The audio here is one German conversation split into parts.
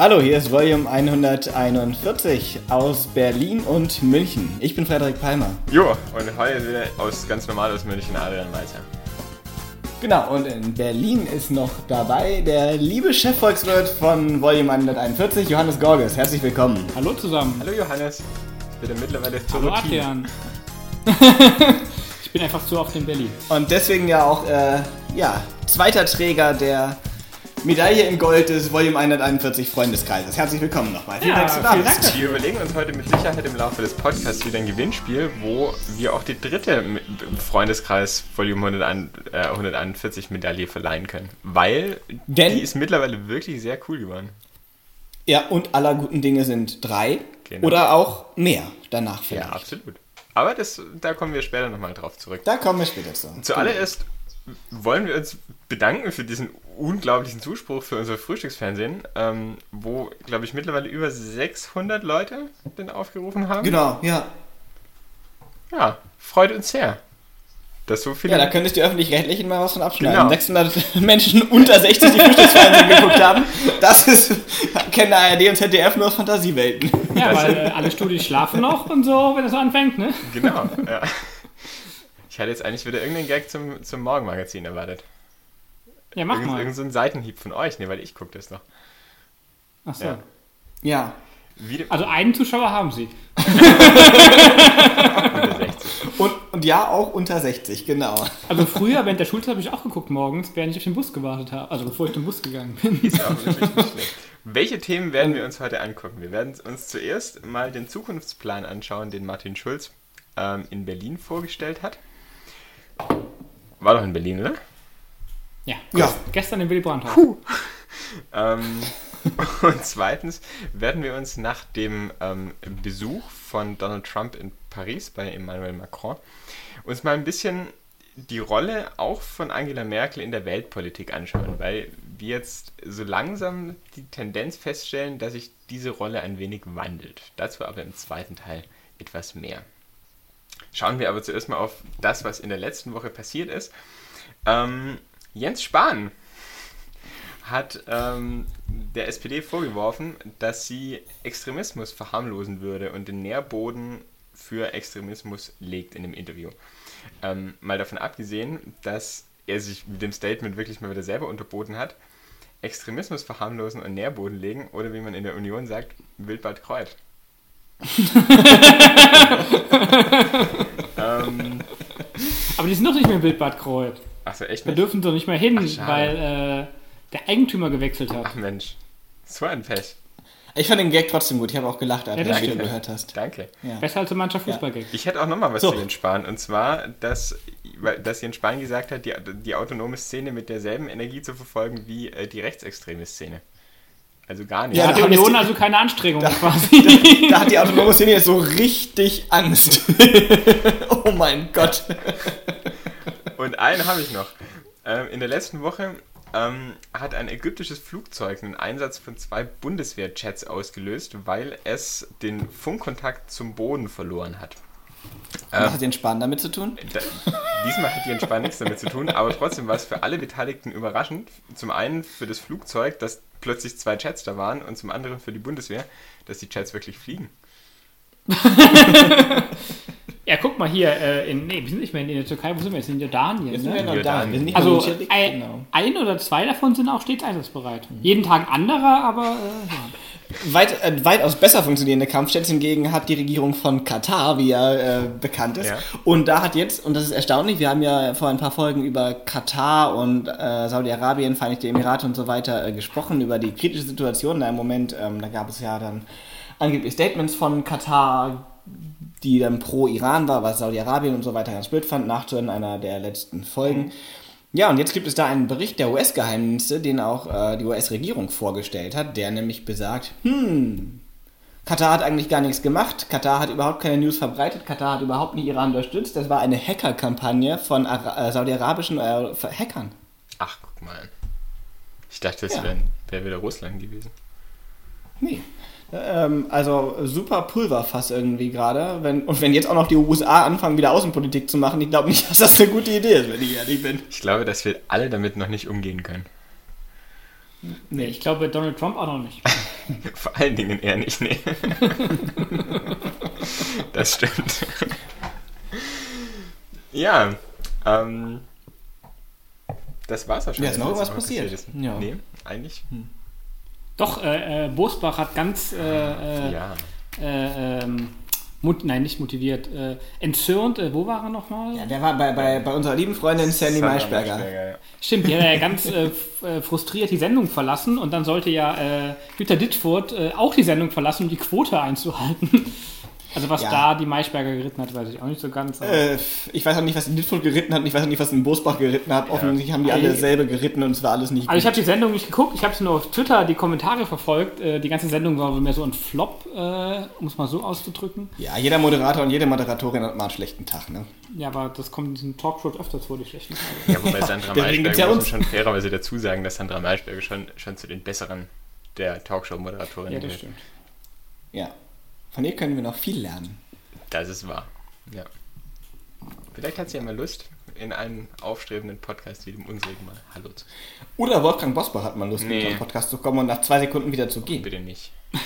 Hallo, hier ist Volume 141 aus Berlin und München. Ich bin Frederik Palmer. Jo, und heute wieder aus ganz normal aus München Adrian Weiser. Genau, und in Berlin ist noch dabei der liebe Chefvolkswirt von Volume 141, Johannes Gorges. Herzlich willkommen. Hallo zusammen. Hallo Johannes. Ich bin mittlerweile Hallo Adrian. ich bin einfach zu oft in Berlin. Und deswegen ja auch, äh, ja, zweiter Träger der Medaille in Gold des Volume 141 Freundeskreises. Herzlich willkommen nochmal. Vielen Dank, vielen. Dank. Wir überlegen uns heute mit Sicherheit im Laufe des Podcasts wieder ein Gewinnspiel, wo wir auch die dritte Freundeskreis Volume 101, äh, 141 Medaille verleihen können. Weil Denn- die ist mittlerweile wirklich sehr cool geworden. Ja, und aller guten Dinge sind drei Genau. oder auch mehr danach vielleicht. Ja, absolut. Aber das, da kommen wir später nochmal drauf zurück. Da kommen wir später zu. Zuallererst wollen wir uns bedanken für diesen unglaublichen Zuspruch für unser Frühstücksfernsehen, ähm, wo, glaube ich, mittlerweile über 600 Leute den aufgerufen haben. Genau, ja. Ja, freut uns sehr. Dass so viele. Ja, da könntest die Öffentlich-Rechtlichen mal was von abschneiden. Genau. 600 Menschen unter 60, die Frühstücksfernsehen geguckt haben. Das ist, kennen ARD und ZDF nur Fantasiewelten. Ja, weil äh, alle Studis schlafen noch und so, wenn es so anfängt, ne? Genau, ja. Ich hatte jetzt eigentlich wieder irgendeinen Gag zum, zum Morgenmagazin erwartet. Ja, mach Irgend, mal. irgend so ein Seitenhieb von euch, ne, weil ich gucke das noch. Ach so. Ja. Ja. Also einen Zuschauer haben sie. unter 60. Und, und ja, auch unter 60, genau. Also früher, während der Schulzeit, habe ich auch geguckt morgens, während ich auf den Bus gewartet habe. Also bevor ich den Bus gegangen bin. Ist auch wirklich nicht schlecht. Welche Themen werden wir uns heute angucken? Wir werden uns zuerst mal den Zukunftsplan anschauen, den Martin Schulz ähm, in Berlin vorgestellt hat. War doch in Berlin, oder? Ja. Ja. Gestern im Willy Brandt-Haus. Ähm, und zweitens werden wir uns nach dem ähm, Besuch von Donald Trump in Paris bei Emmanuel Macron uns mal ein bisschen die Rolle auch von Angela Merkel in der Weltpolitik anschauen, weil wir jetzt so langsam die Tendenz feststellen, dass sich diese Rolle ein wenig wandelt. Dazu aber im zweiten Teil etwas mehr. Schauen wir aber zuerst mal auf das, was in der letzten Woche passiert ist. Ähm, Jens Spahn hat ähm, der SPD vorgeworfen, dass sie Extremismus verharmlosen würde und den Nährboden für Extremismus legt in dem Interview. Ähm, mal davon abgesehen, dass er sich mit dem Statement wirklich mal wieder selber unterboten hat, Extremismus verharmlosen und Nährboden legen oder wie man in der Union sagt, Wildbad Kreuz. ähm, Aber die sind doch nicht mehr Wildbad Kreuz. Achso, echt Da nicht? dürfen sie nicht mehr hin, Ach, weil äh, der Eigentümer gewechselt hat. Ach Mensch, so ein Pech. Ich fand den Gag trotzdem gut. Ich habe auch gelacht, als Ja, du gehört hast. Danke. Ja. Besser als so mancher Fußballgag. Ich hätte auch nochmal was So. zu Jens Spahn. Und zwar, dass, dass Jens Spahn gesagt hat, die, die autonome Szene mit derselben Energie zu verfolgen wie äh, die rechtsextreme Szene. Also gar nicht. Ja, Da hat die da Union also keine Anstrengung quasi. Da hat die autonome Szene jetzt so richtig Angst. oh mein Gott. Und einen habe ich noch. Ähm, in der letzten Woche ähm, hat ein ägyptisches Flugzeug einen Einsatz von zwei Bundeswehrjets ausgelöst, weil es den Funkkontakt zum Boden verloren hat. Was hat den Spahn damit zu tun? Da, diesmal hat die Entspannung nichts damit zu tun, aber trotzdem war es für alle Beteiligten überraschend. Zum einen für das Flugzeug, dass plötzlich zwei Jets da waren und zum anderen für die Bundeswehr, dass die Jets wirklich fliegen. ja, guck mal hier, äh, in, nee, wir sind nicht mehr in der Türkei, wo sind wir jetzt? In Jordanien, Jetzt sind wir ne? da. Jordanien. Wir mehr Also in ein, genau. ein oder zwei davon sind auch stets einsatzbereit. Jeden Tag ein anderer, aber äh, ja. Weit, äh, weitaus besser funktionierende Kampfjets hingegen hat die Regierung von Katar, wie ja äh, bekannt ist. Ja. Und da hat jetzt, und das ist erstaunlich, wir haben ja vor ein paar Folgen über Katar und äh, Saudi-Arabien, Vereinigte Emirate und so weiter äh, gesprochen, über die kritische Situation da im Moment. Ähm, da gab es ja dann angeblich Statements von Katar, die dann pro Iran war, was Saudi-Arabien und so weiter ganz blöd fand, nachzuhören, einer der letzten Folgen. Ja, und jetzt gibt es da einen Bericht der US-Geheimdienste, den auch äh, die US-Regierung vorgestellt hat, der nämlich besagt, hm, Katar hat eigentlich gar nichts gemacht, Katar hat überhaupt keine News verbreitet, Katar hat überhaupt nicht Iran unterstützt, das war eine Hacker-Kampagne von äh, saudi-arabischen äh, Hackern. Ach, guck mal. Ich dachte, es Ja. wäre wär wieder Russland gewesen. Nee. Ähm, also super Pulverfass irgendwie gerade. Wenn, und wenn jetzt auch noch die USA anfangen, wieder Außenpolitik zu machen, ich glaube nicht, dass das eine gute Idee ist, wenn ich ehrlich bin. Ich glaube, dass wir alle damit noch nicht umgehen können. Nee, ich glaube Donald Trump auch noch nicht. Vor allen Dingen eher nicht, nee. das stimmt. ja, ähm, das war's auch schon. Ja, ist noch was irgendwas passiert? ist. Ja. Nee, eigentlich. Doch, äh, äh, Bosbach hat ganz äh, äh, Ja. äh, ähm, mut, nein, nicht motiviert, äh, entzürnt, äh, wo war er nochmal? Ja, der war bei, bei, bei unserer lieben Freundin Sandy Maischberger. ja. Stimmt, die hat ja ganz äh, frustriert die Sendung verlassen und dann sollte ja äh, Jutta Ditfurt äh, auch die Sendung verlassen, um die Quote einzuhalten. Also was Ja. da die Maischberger geritten hat, weiß ich auch nicht so ganz. Äh, ich weiß auch nicht, was in Ditfurt geritten hat und ich weiß auch nicht, was in Bosbach geritten hat. Offensichtlich haben die alle Ey. dasselbe geritten und es war alles nicht Also ich habe die Sendung nicht geguckt, ich habe es nur auf Twitter die Kommentare verfolgt. Äh, die ganze Sendung war wohl mehr so ein Flop, äh, um es mal so auszudrücken. Ja, jeder Moderator und jede Moderatorin hat mal einen schlechten Tag, ne? Ja, aber das kommt in diesen Talkshows öfters vor, die schlechten Tage. Ja, wobei Sandra Deswegen gibt's Maischberger, ja muss schon fairerweise dazu sagen, dass Sandra Maischberger schon, schon zu den besseren der Talkshow-Moderatorinnen Ja, das gehört. stimmt. Ja. Von ihr können wir noch viel lernen. Das ist wahr. Ja. Vielleicht hat sie ja mal Lust, in einem aufstrebenden Podcast wie dem unsrigen mal Hallo zu. Oder Wolfgang Bosbach hat mal Lust, Nee. mit unserem Podcast zu kommen und nach zwei Sekunden wieder zu gehen. Bitte nicht.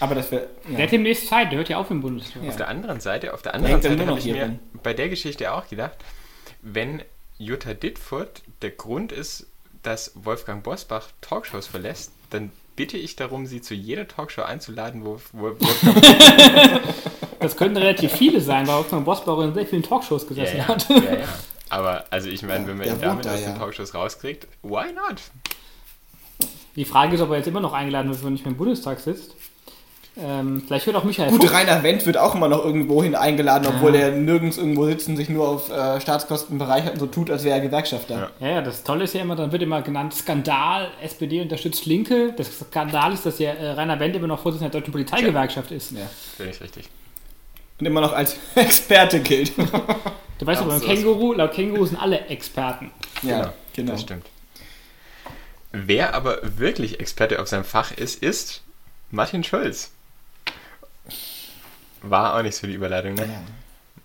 Aber das wäre. Der Ja. hat demnächst Zeit, der hört ja auf im Bundestag. Ja. Auf der anderen Seite, auf der anderen Seite habe ich mir rum. bei der Geschichte auch gedacht, wenn Jutta Dittfurt der Grund ist, dass Wolfgang Bosbach Talkshows verlässt, dann bitte ich darum, sie zu jeder Talkshow einzuladen, wo, wo Wolfgang Das könnten relativ viele sein, weil Wolfgang Bosbauer in sehr vielen Talkshows ja, gesessen ja, hat. ja, ja. Aber also ich meine, wenn man ihn damit da, aus den ja. Talkshows rauskriegt, why not? Die Frage ist, ob er jetzt immer noch eingeladen wird, wenn er nicht mehr im Bundestag sitzt. Ähm, vielleicht hört auch Michael Gut, Fuchs. Rainer Wendt wird auch immer noch irgendwo hin eingeladen, obwohl er nirgends irgendwo sitzt und sich nur auf äh, Staatskosten bereichert und so tut, als wäre er Gewerkschafter. Ja, ja, das Tolle ist ja immer, dann wird immer genannt Skandal, SPD unterstützt Linke. Das Skandal ist, dass ja äh, Rainer Wendt immer noch Vorsitzender der Deutschen Polizeigewerkschaft ist. Ja. Völlig richtig. Und immer noch als Experte gilt. Du weißt aber. Känguru, laut Känguru sind alle Experten. ja, genau. Das stimmt. Wer aber wirklich Experte auf seinem Fach ist, ist Martin Schulz. War auch nicht so die Überleitung, ne? Ja.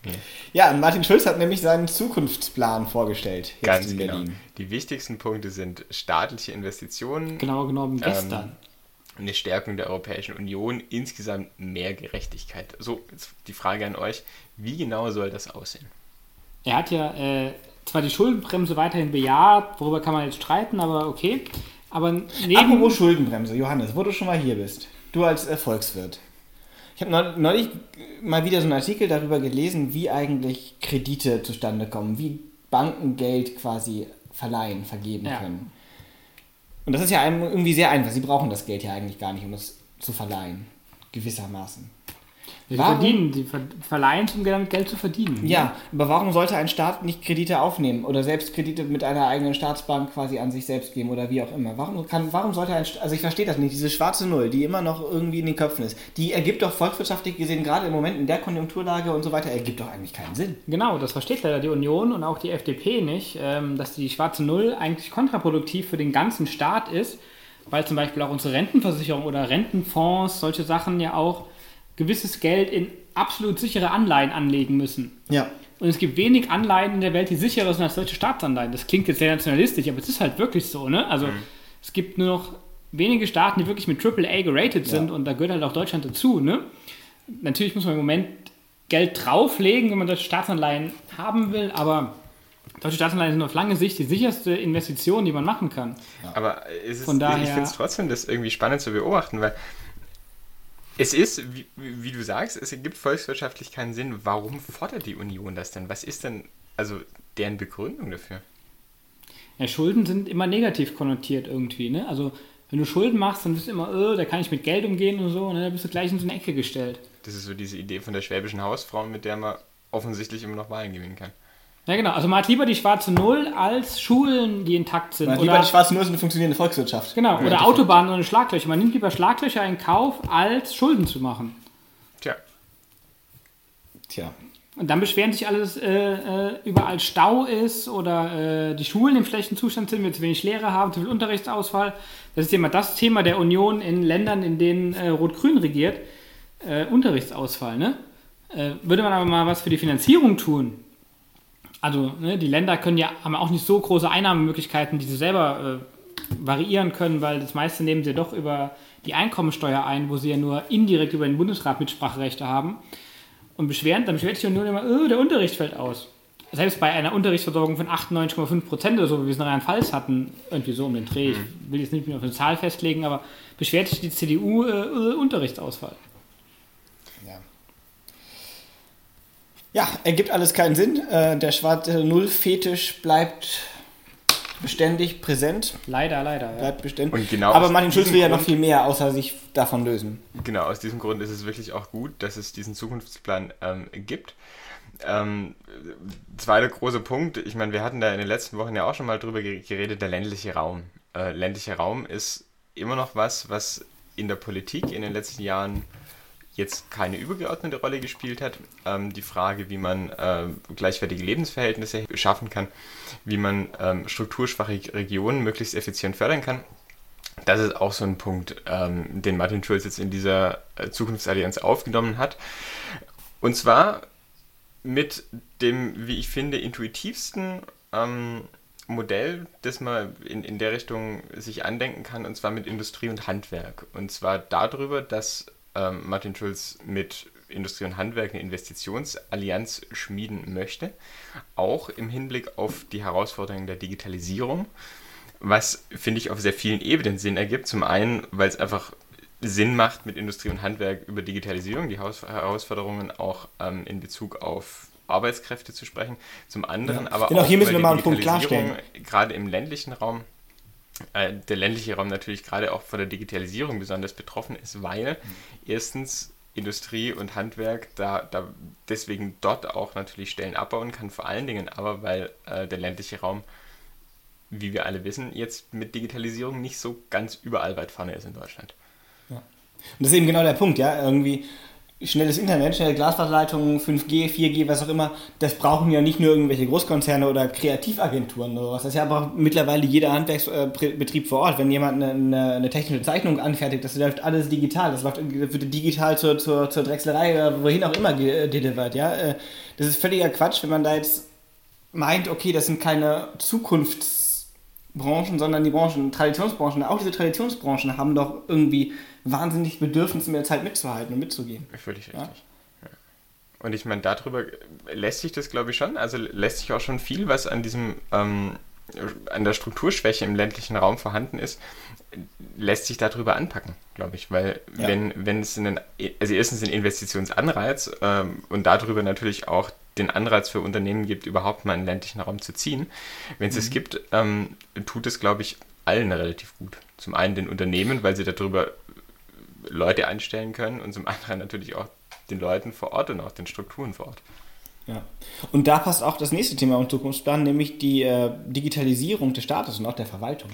Nee. Ja, und Martin Schulz hat nämlich seinen Zukunftsplan vorgestellt. Jetzt Ganz in genau. Berlin. Die wichtigsten Punkte sind staatliche Investitionen, Genauer genommen gestern. eine Stärkung der Europäischen Union, insgesamt mehr Gerechtigkeit. So, jetzt die Frage an euch, wie genau soll das aussehen? Er hat ja äh, zwar die Schuldenbremse weiterhin bejaht, worüber kann man jetzt streiten, aber okay. Aber neben. Apropos Schuldenbremse, Johannes, wo du schon mal hier bist. Du als Volkswirt. Ich habe neulich mal wieder so einen Artikel darüber gelesen, wie eigentlich Kredite zustande kommen, wie Banken Geld quasi verleihen, vergeben Ja. können. Und das ist ja einem irgendwie sehr einfach. Sie brauchen das Geld ja eigentlich gar nicht, um es zu verleihen. Gewissermaßen. Sie Warum? verdienen, sie ver verleihen, um damit Geld zu verdienen. Ja, aber warum sollte ein Staat nicht Kredite aufnehmen oder selbst Kredite mit einer eigenen Staatsbank quasi an sich selbst geben oder wie auch immer? Warum kann, warum sollte ein, Sta- also ich verstehe das nicht, diese schwarze Null, die immer noch irgendwie in den Köpfen ist, die ergibt doch volkswirtschaftlich gesehen gerade im Moment in der Konjunkturlage und so weiter, ergibt doch eigentlich keinen Sinn. Genau, das versteht leider die Union und auch die FDP nicht, ähm, dass die schwarze Null eigentlich kontraproduktiv für den ganzen Staat ist, weil zum Beispiel auch unsere Rentenversicherung oder Rentenfonds, solche Sachen ja auch gewisses Geld in absolut sichere Anleihen anlegen müssen. Ja. Und es gibt wenig Anleihen in der Welt, die sicherer sind als deutsche Staatsanleihen. Das klingt jetzt sehr nationalistisch, aber es ist halt wirklich so, ne? Also es gibt nur noch wenige Staaten, die wirklich mit AAA geratet sind und da gehört halt auch Deutschland dazu, ne? Natürlich muss man im Moment Geld drauflegen, wenn man deutsche Staatsanleihen haben will, aber deutsche Staatsanleihen sind auf lange Sicht die sicherste Investition, die man machen kann. Aber es ist, Von daher- ich finde es trotzdem das irgendwie spannend zu beobachten, weil es ist, wie, wie du sagst, es ergibt volkswirtschaftlich keinen Sinn. Warum fordert die Union das denn? Was ist denn also deren Begründung dafür? Ja, Schulden sind immer negativ konnotiert irgendwie, ne? Also wenn du Schulden machst, dann bist du immer, äh, da kann ich mit Geld umgehen und so, und dann bist du gleich in so eine Ecke gestellt. Das ist so diese Idee von der schwäbischen Hausfrau, mit der man offensichtlich immer noch Wahlen gewinnen kann. Ja, genau. Also man hat lieber die schwarze Null als Schulen, die intakt sind. Man hat oder, lieber die schwarze Null ist eine funktionierende Volkswirtschaft. genau, oder. Autobahnen ohne Schlaglöcher. Man nimmt lieber Schlaglöcher in Kauf, als Schulden zu machen. Tja, Tja. Und dann beschweren sich alle, dass äh, äh, überall Stau ist oder äh, die Schulen im schlechten Zustand sind, wir zu wenig Lehrer haben, zu viel Unterrichtsausfall. Das ist immer das Thema der Union in Ländern, in denen äh, Rot-Grün regiert. Äh, Unterrichtsausfall, ne? Äh, würde man aber mal was für die Finanzierung tun, also ne, die Länder können ja, haben auch nicht so große Einnahmemöglichkeiten, die sie selber variieren können, weil das meiste nehmen sie doch über die Einkommensteuer ein, wo sie ja nur indirekt über den Bundesrat Mitspracherechte haben. Und beschweren, dann beschwert sich nur immer, oh, der Unterricht fällt aus. Selbst bei einer Unterrichtsversorgung von 98,5 Prozent oder so, wie wir es in Rheinland-Pfalz hatten, irgendwie so um den Dreh, ich will jetzt nicht mehr auf eine Zahl festlegen, aber beschwert sich die CDU äh, Unterrichtsausfall. Ja. Ja, ergibt alles keinen Sinn. Äh, der schwarze Null-Fetisch bleibt beständig präsent. Leider, leider. Ja. Bleibt beständig. Und genau Aber Martin Schulz will ja noch viel mehr, außer sich davon lösen. Genau, aus diesem Grund ist es wirklich auch gut, dass es diesen Zukunftsplan ähm, gibt. Ähm, zweiter großer Punkt, ich meine, wir hatten da in den letzten Wochen ja auch schon mal drüber ge- geredet, der ländliche Raum. Äh, ländlicher Raum ist immer noch was, was in der Politik in den letzten Jahren jetzt keine übergeordnete Rolle gespielt hat. Ähm, die Frage, wie man äh, gleichwertige Lebensverhältnisse schaffen kann, wie man ähm, strukturschwache Regionen möglichst effizient fördern kann. Das ist auch so ein Punkt, ähm, den Martin Schulz jetzt in dieser äh, Zukunftsallianz aufgenommen hat. Und zwar mit dem, wie ich finde, intuitivsten ähm, Modell, das man in, in der Richtung sich andenken kann, und zwar mit Industrie und Handwerk. Und zwar darüber, dass ähm, Martin Schulz mit Industrie und Handwerk eine Investitionsallianz schmieden möchte, auch im Hinblick auf die Herausforderungen der Digitalisierung, was, finde ich, auf sehr vielen Ebenen Sinn ergibt. Zum einen, weil es einfach Sinn macht, mit Industrie und Handwerk über Digitalisierung, die Haus Herausforderungen auch ähm, in Bezug auf Arbeitskräfte zu sprechen. Zum anderen Ja. aber Genau, auch, hier müssen wir mal einen Punkt klarstellen. Gerade im ländlichen Raum, äh, der ländliche Raum natürlich gerade auch von der Digitalisierung besonders betroffen ist, weil erstens Industrie und Handwerk da, da deswegen dort auch natürlich Stellen abbauen kann, vor allen Dingen aber, weil äh, der ländliche Raum wie wir alle wissen, jetzt mit Digitalisierung nicht so ganz überall weit vorne ist in Deutschland. Und das ist eben genau der Punkt, ja. Irgendwie schnelles Internet, schnelle Glasfaserleitungen, 5G, 4G, was auch immer, das brauchen ja nicht nur irgendwelche Großkonzerne oder Kreativagenturen oder sowas. Das ist ja aber mittlerweile jeder Handwerksbetrieb vor Ort. Wenn jemand eine, eine, technische Zeichnung anfertigt, das läuft alles digital. Das läuft wird digital zur, zur, zur Drechslerei oder wohin auch immer delivert, ja. Äh, Das ist völliger Quatsch, wenn man da jetzt meint, okay, das sind keine Zukunftsbranchen, sondern die Branchen, Traditionsbranchen, auch diese Traditionsbranchen haben doch irgendwie wahnsinnig Bedürfnis, in der Zeit mitzuhalten und mitzugehen. Völlig richtig. Ja. Ja. Und ich meine, darüber lässt sich das, glaube ich, schon, also lässt sich auch schon viel, was an diesem, ähm, an der Strukturschwäche im ländlichen Raum vorhanden ist, lässt sich darüber anpacken, glaube ich. Weil Ja. wenn, wenn es einen, also erstens einen Investitionsanreiz ähm, und darüber natürlich auch den Anreiz für Unternehmen gibt, überhaupt mal in den ländlichen Raum zu ziehen. Wenn es es gibt, ähm, tut es, glaube ich, allen relativ gut. Zum einen den Unternehmen, weil sie darüber Leute einstellen können und zum anderen natürlich auch den Leuten vor Ort und auch den Strukturen vor Ort. Ja. Und da passt auch das nächste Thema im Zukunftsplan, nämlich die äh, Digitalisierung des Staates und auch der Verwaltung.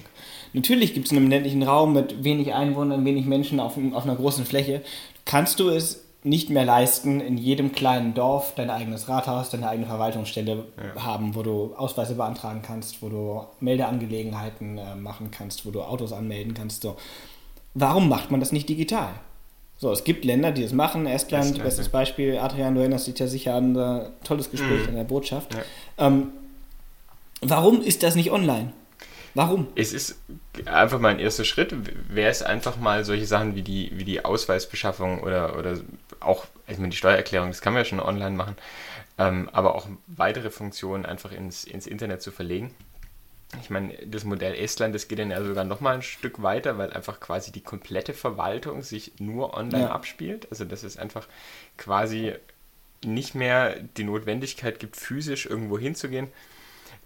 Natürlich gibt es in einem ländlichen Raum mit wenig Einwohnern, wenig Menschen auf, auf einer großen Fläche, kannst du es nicht mehr leisten, in jedem kleinen Dorf dein eigenes Rathaus, deine eigene Verwaltungsstelle Ja. haben, wo du Ausweise beantragen kannst, wo du Meldeangelegenheiten äh, machen kannst, wo du Autos anmelden kannst. So. Warum macht man das nicht digital? So, es gibt Länder, die das machen. Estland, Estland, bestes ja. Beispiel. Adrian, du erinnerst dich ja sicher an ein tolles Gespräch Mhm. in der Botschaft. Ja. Ähm, warum ist das nicht online? Warum? Es ist einfach mal ein erster Schritt, wäre es einfach mal solche Sachen wie die, wie die Ausweisbeschaffung oder, oder auch, ich meine, die Steuererklärung, das kann man ja schon online machen, ähm, aber auch weitere Funktionen einfach ins, ins Internet zu verlegen. Ich meine, das Modell Estland, das geht dann ja sogar noch mal ein Stück weiter, weil einfach quasi die komplette Verwaltung sich nur online Ja. abspielt. Also dass es einfach quasi nicht mehr die Notwendigkeit gibt, physisch irgendwo hinzugehen.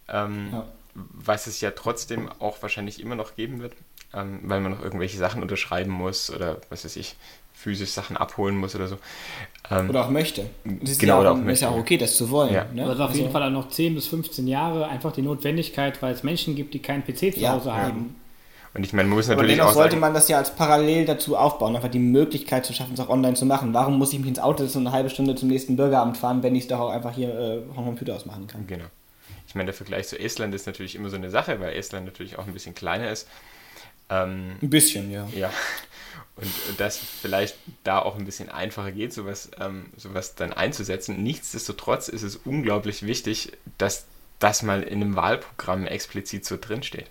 Ähm, Ja. Was es ja trotzdem auch wahrscheinlich immer noch geben wird, ähm, weil man noch irgendwelche Sachen unterschreiben muss oder was weiß ich, physisch Sachen abholen muss oder so. Ähm, Oder auch möchte. Das ist, Genau, ja, oder auch, auch ist möchte, ja auch ja. okay, das zu wollen. Ja. Ne? Also auf jeden Also- Fall auch noch 10 bis 15 Jahre einfach die Notwendigkeit, weil es Menschen gibt, die keinen PC zu Ja, Hause ja. haben. und ich meine, man muss Aber natürlich dennoch auch sollte sagen, man das ja als parallel dazu aufbauen, einfach die Möglichkeit zu schaffen, es auch online zu machen. Warum muss ich mich ins Auto setzen und eine halbe Stunde zum nächsten Bürgeramt fahren, wenn ich es doch auch einfach hier äh, vom Computer aus machen kann? Genau. Ich meine, der Vergleich zu Estland ist natürlich immer so eine Sache, weil Estland natürlich auch ein bisschen kleiner ist. Ähm, Ein bisschen, ja. ja. Und das vielleicht da auch ein bisschen einfacher geht, sowas, ähm, sowas dann einzusetzen. Nichtsdestotrotz ist es unglaublich wichtig, dass das mal in einem Wahlprogramm explizit so drinsteht.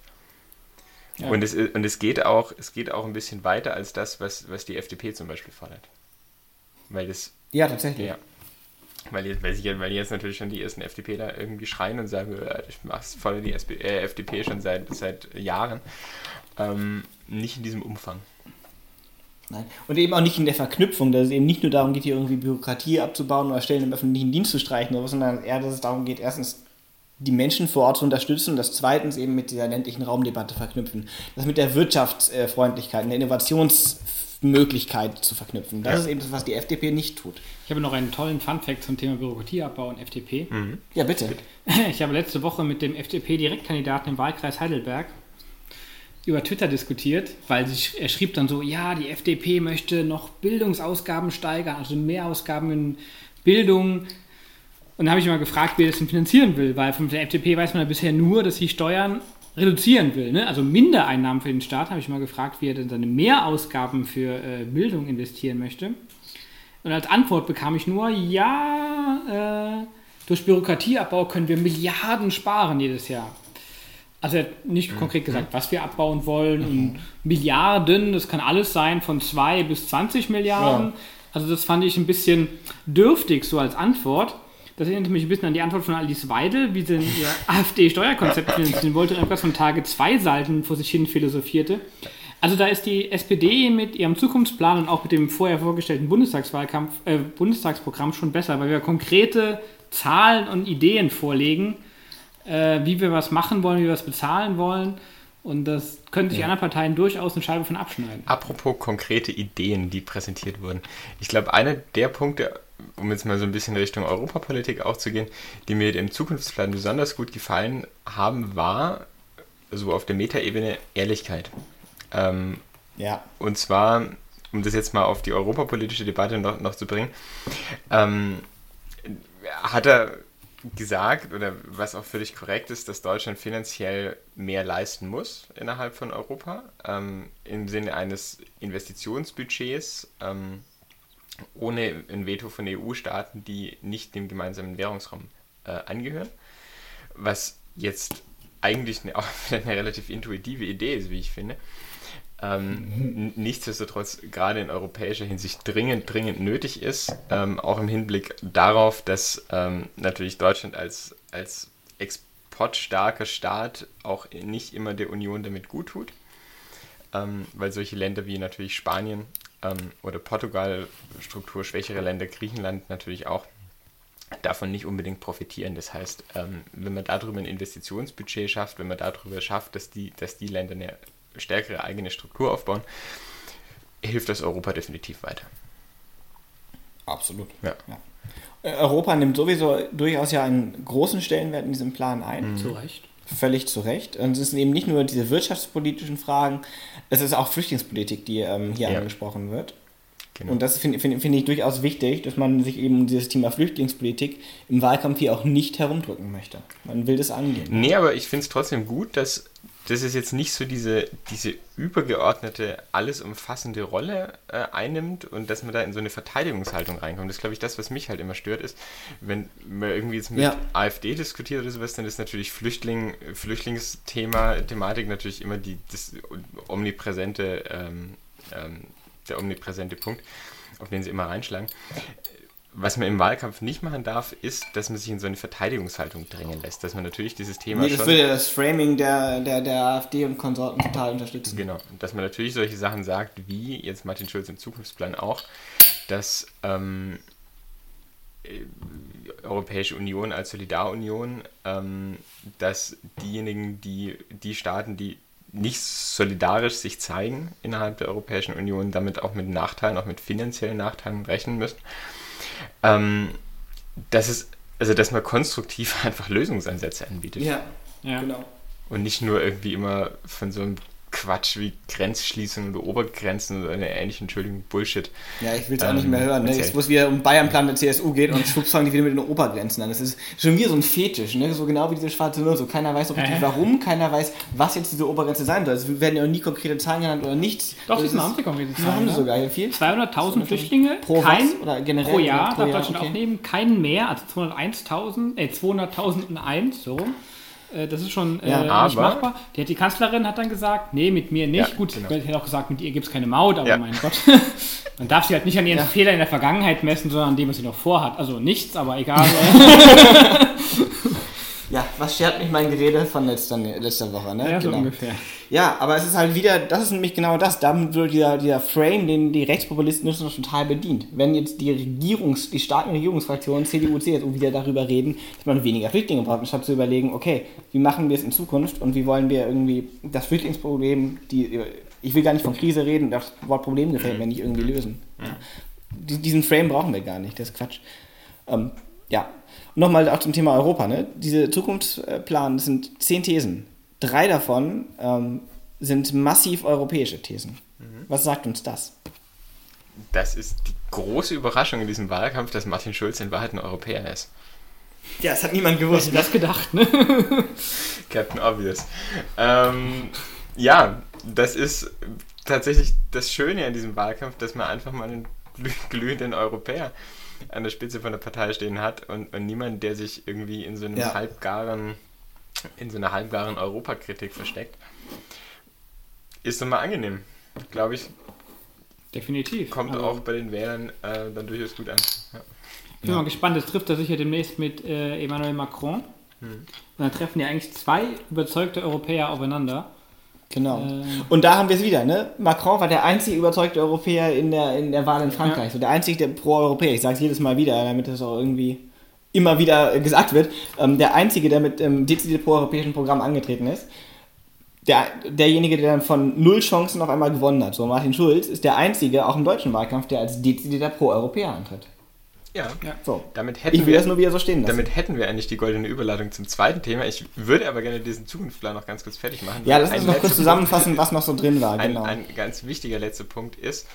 Ja. Und, es, und es, geht auch, es geht auch ein bisschen weiter als das, was, was die FDP zum Beispiel fordert. Weil das. Ja, tatsächlich. Ja. Weil, jetzt, weil, sie, weil jetzt natürlich schon die ersten FDPler irgendwie schreien und sagen, äh, ich mach's voll die SP, äh, FDP schon seit, seit Jahren. Ähm, nicht in diesem Umfang. Nein. Und eben auch nicht in der Verknüpfung, dass es eben nicht nur darum geht, hier irgendwie Bürokratie abzubauen oder Stellen im öffentlichen Dienst zu streichen, sondern eher, dass es darum geht, erstens die Menschen vor Ort zu unterstützen und das zweitens eben mit dieser ländlichen Raumdebatte verknüpfen. Das mit der Wirtschaftsfreundlichkeit, der Innovationsmöglichkeit zu verknüpfen. Das ja. ist eben das, was die FDP nicht tut. Ich habe noch einen tollen Funfact zum Thema Bürokratieabbau und FDP. Mhm. Ja, bitte. Ich habe letzte Woche mit dem FDP-Direktkandidaten im Wahlkreis Heidelberg über Twitter diskutiert, weil sich, er schrieb dann so, ja, die FDP möchte noch Bildungsausgaben steigern, also mehr Ausgaben in Bildung. Und da habe ich mal gefragt, wie er das denn finanzieren will, weil von der FDP weiß man ja bisher nur, dass sie Steuern reduzieren will, ne? also Mindereinnahmen für den Staat, habe ich mal gefragt, wie er denn seine Mehrausgaben für äh, Bildung investieren möchte. Und als Antwort bekam ich nur, ja, äh, durch Bürokratieabbau können wir Milliarden sparen jedes Jahr. Also er hat nicht mhm. konkret gesagt, was wir abbauen wollen. Und mhm. Milliarden, das kann alles sein, von 2 bis 20 Milliarden. Ja. Also das fand ich ein bisschen dürftig so als Antwort. Das erinnert mich ein bisschen an die Antwort von Alice Weidel, wie sie ihr AfD-Steuerkonzept finanzieren wollte und etwas von Tage zwei Seiten vor sich hin philosophierte. Also da ist die SPD mit ihrem Zukunftsplan und auch mit dem vorher vorgestellten Bundestagswahlkampf, äh, Bundestagsprogramm schon besser, weil wir konkrete Zahlen und Ideen vorlegen, äh, wie wir was machen wollen, wie wir was bezahlen wollen. Und das könnte sich ja. anderen Parteien durchaus eine Scheibe von abschneiden. Apropos konkrete Ideen, die präsentiert wurden. Ich glaube, einer der Punkte, um jetzt mal so ein bisschen Richtung Europapolitik auch zu gehen, die mir im Zukunftsplan besonders gut gefallen haben, war so auf der Metaebene Ehrlichkeit. Ähm, ja. Und zwar, um das jetzt mal auf die europapolitische Debatte noch, noch zu bringen, ähm, hat er gesagt, oder was auch völlig korrekt ist, dass Deutschland finanziell mehr leisten muss innerhalb von Europa, ähm, im Sinne eines Investitionsbudgets, ähm, ohne ein Veto von EU-Staaten, die nicht dem gemeinsamen Währungsraum äh, angehören. Was jetzt eigentlich eine, eine relativ intuitive Idee ist, wie ich finde. Ähm, nichtsdestotrotz gerade in europäischer Hinsicht dringend, dringend nötig ist, ähm, auch im Hinblick darauf, dass ähm, natürlich Deutschland als, als exportstarker Staat auch nicht immer der Union damit gut tut, ähm, weil solche Länder wie natürlich Spanien ähm, oder Portugal, strukturschwächere Länder, Griechenland natürlich auch davon nicht unbedingt profitieren. Das heißt, ähm, wenn man darüber ein Investitionsbudget schafft, wenn man darüber schafft, dass die, dass die Länder eine stärkere eigene Struktur aufbauen, hilft das Europa definitiv weiter. Absolut. Ja. ja. Äh, Europa nimmt sowieso durchaus ja einen großen Stellenwert in diesem Plan ein. Mhm. Zu Recht. Völlig zu Recht. Und es sind eben nicht nur diese wirtschaftspolitischen Fragen, es ist auch Flüchtlingspolitik, die ähm, hier ja. angesprochen wird. Genau. Und das finde find, find ich durchaus wichtig, dass man sich eben dieses Thema Flüchtlingspolitik im Wahlkampf hier auch nicht herumdrücken möchte. Man will das angehen. Nee, aber ich finde es trotzdem gut, dass dass es jetzt nicht so diese, diese übergeordnete, alles umfassende Rolle äh, einnimmt und dass man da in so eine Verteidigungshaltung reinkommt. Das ist, glaube ich, das, was mich halt immer stört, ist, wenn man irgendwie jetzt mit ja. AfD diskutiert oder sowas, dann ist natürlich Flüchtling, Flüchtlingsthema, Thematik natürlich immer die, das omnipräsente, ähm, ähm, der omnipräsente Punkt, auf den sie immer reinschlagen was man im Wahlkampf nicht machen darf, ist, dass man sich in so eine Verteidigungshaltung drängen lässt. Dass man natürlich dieses Thema. Nee, das würde das Framing der, der, der AfD und Konsorten total unterstützen. Genau. Dass man natürlich solche Sachen sagt, wie jetzt Martin Schulz im Zukunftsplan auch, dass ähm, äh, Europäische Union als Solidarunion, ähm, dass diejenigen, die die Staaten, die nicht solidarisch sich zeigen innerhalb der Europäischen Union, damit auch mit Nachteilen, auch mit finanziellen Nachteilen rechnen müssen ähm, dass es, also dass man konstruktiv einfach Lösungsansätze anbietet. Ja, ja. genau. Und nicht nur irgendwie immer von so einem Quatsch wie Grenzschließungen oder Obergrenzen oder eine ähnliche, Entschuldigung, Bullshit. Ja, ich will es auch ähm, nicht mehr hören. Ne? Jetzt, wo es wieder um Bayernplan der CSU geht und schwupps fangen die wieder mit den Obergrenzen an. Das ist schon wieder so ein Fetisch, ne? so genau wie diese schwarze Null. So keiner weiß so richtig äh. warum, keiner weiß, was jetzt diese Obergrenze sein soll. Es werden ja auch nie konkrete Zahlen genannt oder nichts. Doch, also das haben sie konkrete Zahlen. haben sie sogar viel. 200.000 Flüchtlinge pro, kein, oder generell, pro Jahr darf Deutschland okay. aufnehmen, keinen mehr, also 201.000, äh 200.001, so das ist schon äh, Ja, nicht aber- machbar. Die, die Kanzlerin hat dann gesagt, nee, mit mir nicht. Ja, Gut, genau. ich hätte auch gesagt, mit ihr gibt es keine Maut, aber Ja. mein Gott. Man darf sie halt nicht an ihren Fehlern in der Vergangenheit messen, sondern an dem, was sie noch vorhat. Also nichts, aber egal. Ja, was schert mich mein Gerede von letzter, letzter Woche, ne? ja, so ungefähr. Ja, aber es ist halt wieder, das ist nämlich genau das, damit wird dieser, dieser Frame, den die Rechtspopulisten nutzen, total bedient. Wenn jetzt die Regierungs-, die starken Regierungsfraktionen, CDU, CSU wieder darüber reden, dass man weniger Flüchtlinge braucht, anstatt zu überlegen, okay, wie machen wir es in Zukunft und wie wollen wir irgendwie das Flüchtlingsproblem, die, ich will gar nicht von Krise reden, das Wort Problem gefällt mir nicht irgendwie lösen. Ja. Die- Diesen Frame brauchen wir gar nicht, das ist Quatsch. Ähm, ja. Und nochmal auch zum Thema Europa. Ne? Diese Zukunftsplan das sind zehn Thesen. Drei davon ähm, sind massiv europäische Thesen. Was sagt uns das? Das ist die große Überraschung in diesem Wahlkampf, dass Martin Schulz in Wahrheit ein Europäer ist. Ja, das hat niemand Wer gewusst. hätte das gedacht, ne? Captain Obvious. Ähm, ja, das ist tatsächlich das Schöne an diesem Wahlkampf, dass man einfach mal einen glüh- glühenden Europäer an der Spitze von der Partei stehen hat und, und niemand, der sich irgendwie in so einem Ja. halbgaren, in so einer halbgaren Europakritik versteckt. Ist nochmal angenehm. Glaube ich, Definitiv. kommt Also, auch bei den Wählern äh, dann durchaus gut an. Ja. Ich bin mal gespannt, das trifft er sicher demnächst mit äh, Emmanuel Macron. Hm. Und dann treffen ja eigentlich zwei überzeugte Europäer aufeinander. Genau. Äh, Und da haben wir es wieder, ne? Macron war der einzige überzeugte Europäer in der, in der Wahl in Frankreich. So der einzige, der pro-Europäer, ich sage es jedes Mal wieder, damit das auch irgendwie immer wieder gesagt wird, ähm, der einzige, der mit ähm, dezidiert pro-europäischen Programm angetreten ist. Der, derjenige, der dann von null Chancen auf einmal gewonnen hat. So, Martin Schulz ist der einzige, auch im deutschen Wahlkampf, der als dezidierter Pro-Europäer antritt. Ja, So. damit hätten Ich will wir das nur wieder so stehen lassen. Damit hätten wir eigentlich die goldene Überleitung zum zweiten Thema. Ich würde aber gerne diesen Zukunftsplan noch ganz kurz fertig machen. ja, lass Ein uns noch kurz zusammenfassen, was noch so drin war. Ein, Genau. ein ganz wichtiger letzter Punkt ist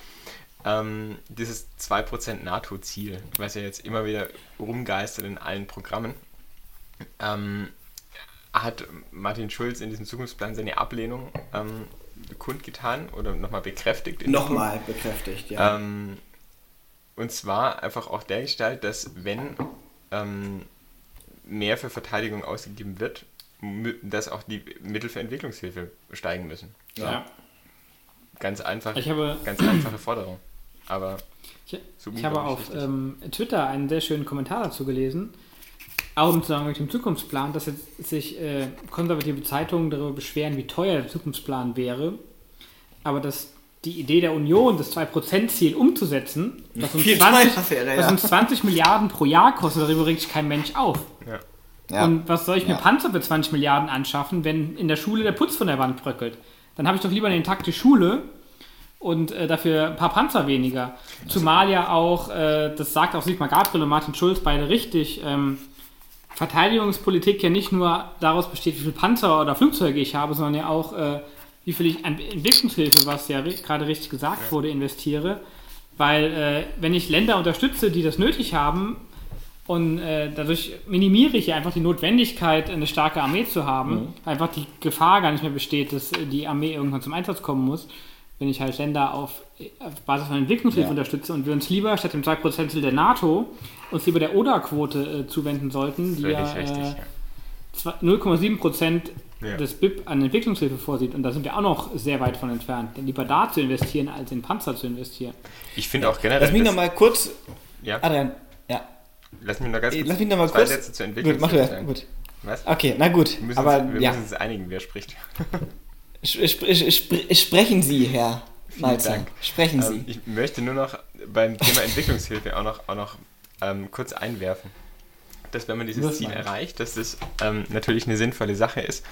ähm, dieses 2% NATO-Ziel, was ja jetzt immer wieder rumgeistert in allen Programmen. Ähm, hat Martin Schulz in diesem Zukunftsplan seine Ablehnung ähm, kundgetan oder nochmal bekräftigt? Nochmal bekräftigt, ja. ähm, und zwar einfach auch der Gestalt, dass wenn ähm, mehr für Verteidigung ausgegeben wird, dass auch die Mittel für Entwicklungshilfe steigen müssen. Ja. Ganz einfach, Ich habe- ganz einfache Forderung. Aber Ich, So ich habe auf ähm, Twitter einen sehr schönen Kommentar dazu gelesen, auch im Zusammenhang mit dem Zukunftsplan, dass jetzt sich äh, konservative Zeitungen darüber beschweren, wie teuer der Zukunftsplan wäre, aber dass die Idee der Union, das 2%-Ziel umzusetzen, was uns, Viel 20, teurer wäre, was ja. uns 20 Milliarden pro Jahr kostet, darüber regt sich kein Mensch auf. ja, ja. Und was soll ich mir. Panzer für 20 Milliarden anschaffen, wenn in der Schule der Putz von der Wand bröckelt? Dann habe ich doch lieber eine intakte Schule und äh, dafür ein paar Panzer weniger. Zumal ja auch, äh, das sagt auch Sigmar Gabriel und Martin Schulz beide richtig, ähm, Verteidigungspolitik ja nicht nur daraus besteht, wie viel Panzer oder Flugzeuge ich habe, sondern ja auch, äh, wie viel ich an Entwicklungshilfe, was ja gerade richtig gesagt wurde, investiere. Weil äh, wenn ich Länder unterstütze, die das nötig haben, und äh, dadurch minimiere ich ja einfach die Notwendigkeit, eine starke Armee zu haben. weil Einfach die Gefahr gar nicht mehr besteht, dass die Armee irgendwann zum Einsatz kommen muss. Wenn ich halt Länder auf, auf Basis von Entwicklungshilfe Ja. unterstütze und wir uns lieber statt dem 2% der NATO uns lieber der ODA-Quote äh, zuwenden sollten, die völlig ja richtig. äh, ja. zwei- 0,7% Ja. des BIP an Entwicklungshilfe vorsieht. Und da sind wir auch noch sehr weit von entfernt. Lieber da zu investieren, als in Panzer zu investieren. Ich finde auch generell. Lass mich dass- noch mal kurz, ja, Adrian, ja, lass mich noch ganz Ey, kurz lass mich noch mal zwei kurz- Sätze zur gut, mach Entwicklungshilfe du, sagen. gut. Was? Okay, na gut, Wir müssen, aber uns, wir ja, müssen uns einigen, wer spricht. Sp- sp- sp- sprechen Sie, Herr Malzer, sprechen Sie. Ähm, ich möchte nur noch beim Thema Entwicklungshilfe auch noch, auch noch ähm, kurz einwerfen, dass wenn man dieses Was Ziel erreicht, dass das ähm, natürlich eine sinnvolle Sache ist,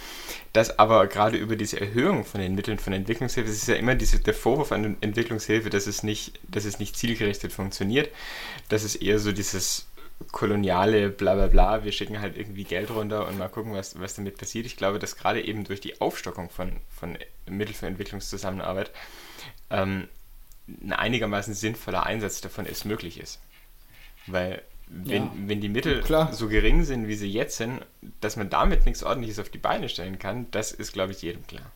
dass aber gerade über diese Erhöhung von den Mitteln von Entwicklungshilfe, es ist ja immer diese, der Vorwurf an Entwicklungshilfe, dass es, nicht, dass es nicht zielgerichtet funktioniert, dass es eher so dieses koloniale bla bla bla, wir schicken halt irgendwie Geld runter und mal gucken, was, was damit passiert. Ich glaube, dass gerade eben durch die Aufstockung von, von Mitteln für Entwicklungszusammenarbeit ähm, ein einigermaßen sinnvoller Einsatz davon ist möglich ist. Weil wenn, Ja. wenn die Mittel Klar. so gering sind, wie sie jetzt sind, dass man damit nichts ordentliches auf die Beine stellen kann, das ist, glaube ich, jedem klar.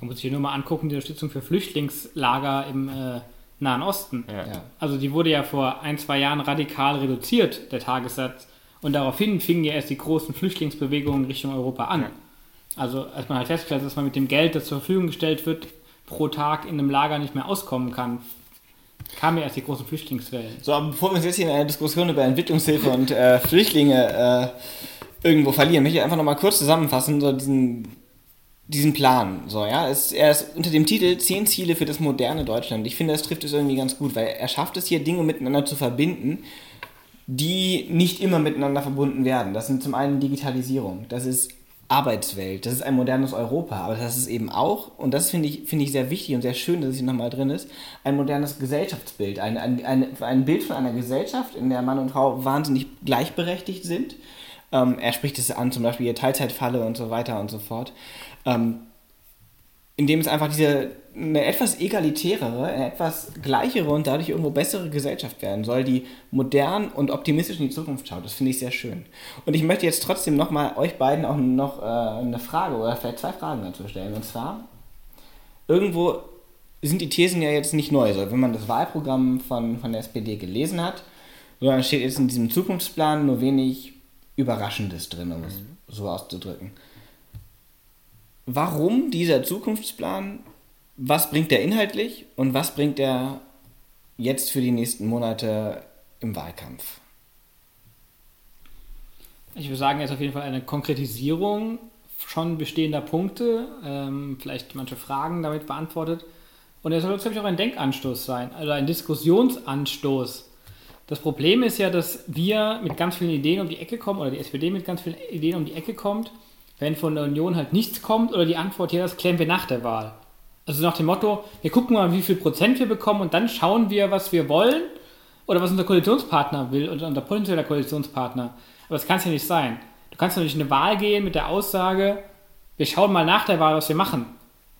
Man muss sich hier nur mal angucken, die Unterstützung für Flüchtlingslager im äh, Nahen Osten. Ja. Ja. Also die wurde ja vor ein, zwei Jahren radikal reduziert, der Tagessatz. Und daraufhin fingen ja erst die großen Flüchtlingsbewegungen Richtung Europa an. Ja. Also als man halt festgestellt hat, dass man mit dem Geld, das zur Verfügung gestellt wird, pro Tag in einem Lager nicht mehr auskommen kann, kamen ja erst die großen Flüchtlingswellen. So, aber bevor wir uns jetzt hier in einer Diskussion über Entwicklungshilfe und äh, Flüchtlinge äh, irgendwo verlieren, möchte ich einfach nochmal kurz zusammenfassen, so diesen, diesen Plan. So, ja, es, er ist unter dem Titel Zehn Ziele für das moderne Deutschland. Ich finde, das trifft es irgendwie ganz gut, weil er schafft es hier, Dinge miteinander zu verbinden, die nicht immer miteinander verbunden werden. Das sind zum einen Digitalisierung, das ist Arbeitswelt, das ist ein modernes Europa, aber das ist eben auch, und das finde ich, find ich sehr wichtig und sehr schön, dass es hier nochmal drin ist, ein modernes Gesellschaftsbild, ein, ein, ein, ein Bild von einer Gesellschaft, in der Mann und Frau wahnsinnig gleichberechtigt sind. Ähm, er spricht es an, zum Beispiel Teilzeitfalle und so weiter und so fort. Ähm, indem es einfach diese eine etwas egalitärere, eine etwas gleichere und dadurch irgendwo bessere Gesellschaft werden soll, die modern und optimistisch in die Zukunft schaut. Das finde ich sehr schön. Und ich möchte jetzt trotzdem nochmal euch beiden auch noch äh, eine Frage oder vielleicht zwei Fragen dazu stellen. Und zwar, irgendwo sind die Thesen ja jetzt nicht neu. Also wenn man das Wahlprogramm von, von der SPD gelesen hat, sondern steht jetzt in diesem Zukunftsplan nur wenig Überraschendes drin, um es mhm. so auszudrücken. Warum dieser Zukunftsplan was bringt der inhaltlich und was bringt er jetzt für die nächsten Monate im Wahlkampf? Ich würde sagen, er ist auf jeden Fall eine Konkretisierung schon bestehender Punkte, ähm, vielleicht manche Fragen damit beantwortet. Und er soll, glaube ich, auch ein Denkanstoß sein, also ein Diskussionsanstoß. Das Problem ist ja, dass wir mit ganz vielen Ideen um die Ecke kommen, oder die SPD mit ganz vielen Ideen um die Ecke kommt, wenn von der Union halt nichts kommt oder die Antwort, ja, das klären wir nach der Wahl. Also nach dem Motto, wir gucken mal, wie viel Prozent wir bekommen und dann schauen wir, was wir wollen oder was unser Koalitionspartner will oder unser potenzieller Koalitionspartner. Aber das kann es ja nicht sein. Du kannst nicht in eine Wahl gehen mit der Aussage, wir schauen mal nach der Wahl, was wir machen.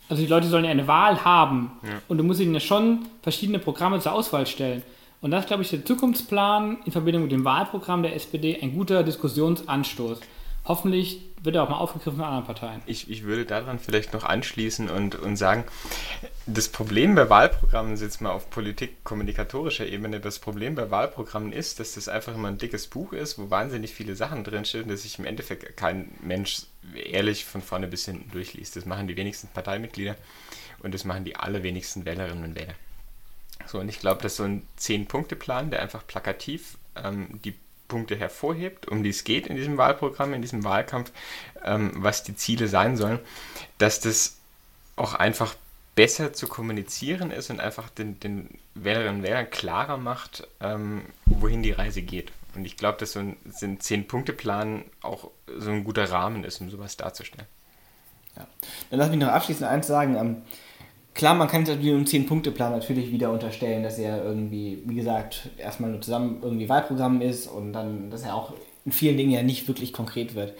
Also die Leute sollen ja eine Wahl haben ja. und du musst ihnen ja schon verschiedene Programme zur Auswahl stellen. Und das glaube ich, der Zukunftsplan in Verbindung mit dem Wahlprogramm der SPD ein guter Diskussionsanstoß. Hoffentlich wird er auch mal aufgegriffen von anderen Parteien. Ich, ich würde daran vielleicht noch anschließen und, und sagen, das Problem bei Wahlprogrammen, jetzt mal auf politik-kommunikatorischer Ebene, das Problem bei Wahlprogrammen ist, dass das einfach immer ein dickes Buch ist, wo wahnsinnig viele Sachen drinstehen, dass sich im Endeffekt kein Mensch ehrlich von vorne bis hinten durchliest. Das machen die wenigsten Parteimitglieder und das machen die allerwenigsten Wählerinnen und Wähler. So, und ich glaube, dass so ein Zehn-Punkte-Plan, der einfach plakativ ähm, die Punkte hervorhebt, um die es geht in diesem Wahlprogramm, in diesem Wahlkampf, ähm, was die Ziele sein sollen, dass das auch einfach besser zu kommunizieren ist und einfach den, den Wählerinnen und Wählern klarer macht, ähm, wohin die Reise geht. Und ich glaube, dass so ein, Zehn-Punkte-Plan auch so ein guter Rahmen ist, um sowas darzustellen. Ja. Dann lass mich noch abschließend eins sagen. Ähm, Klar, man kann einem 10-Punkte-Plan natürlich wieder unterstellen, dass er irgendwie, wie gesagt, erstmal nur zusammen irgendwie Wahlprogramm ist und dann, dass er auch in vielen Dingen ja nicht wirklich konkret wird.